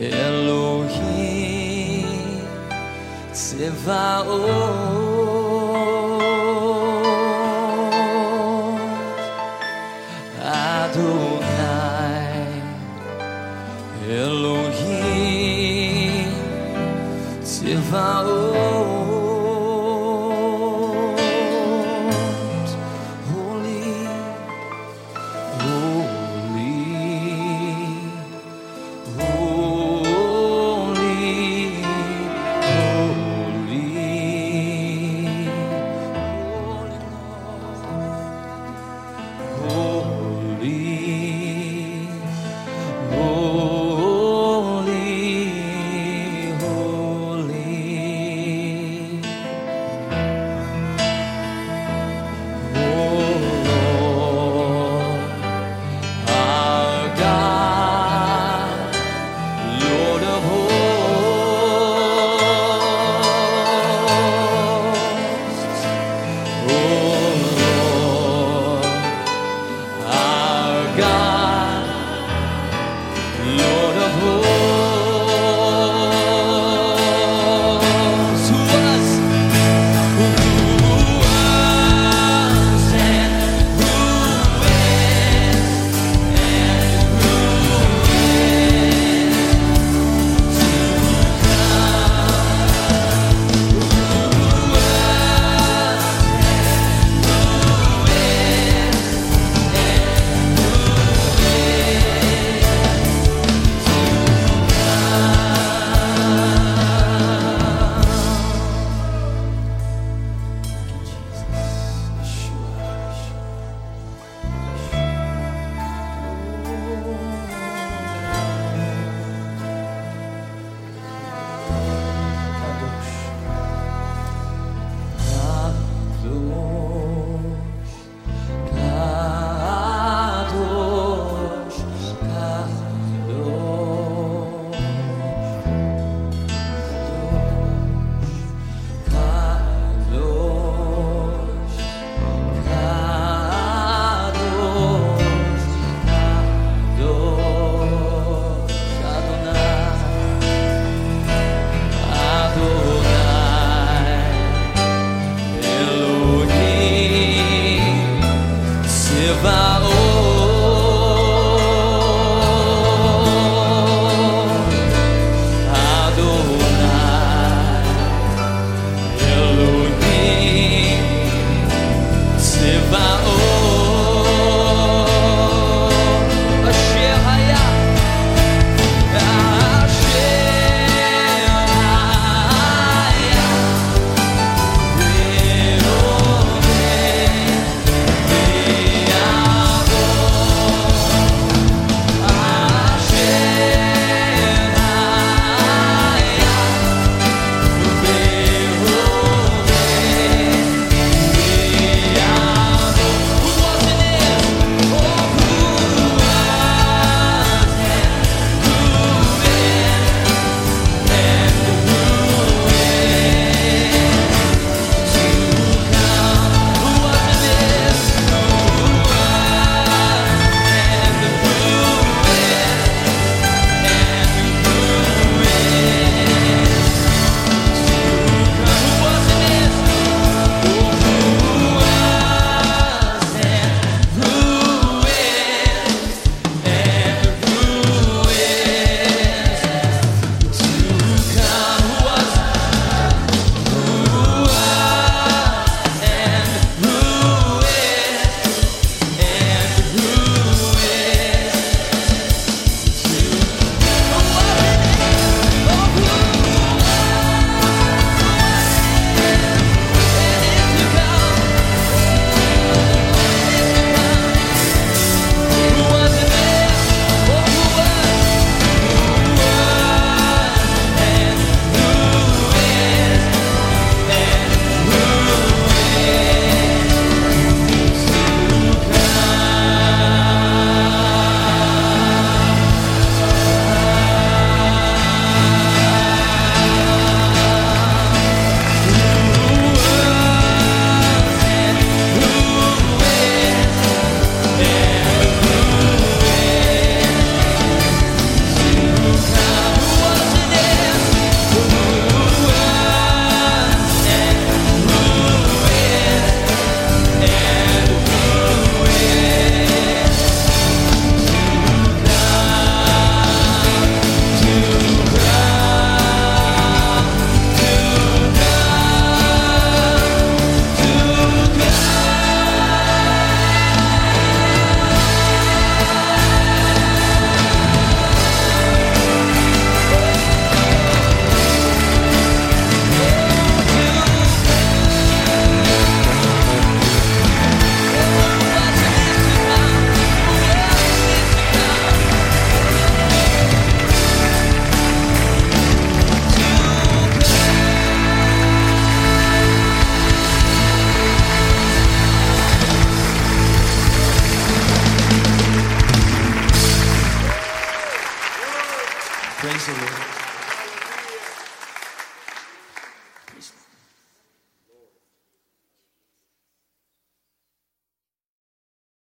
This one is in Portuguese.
Elohim Tsevaot Adonai Elohim Tsevaot God. Absolutely.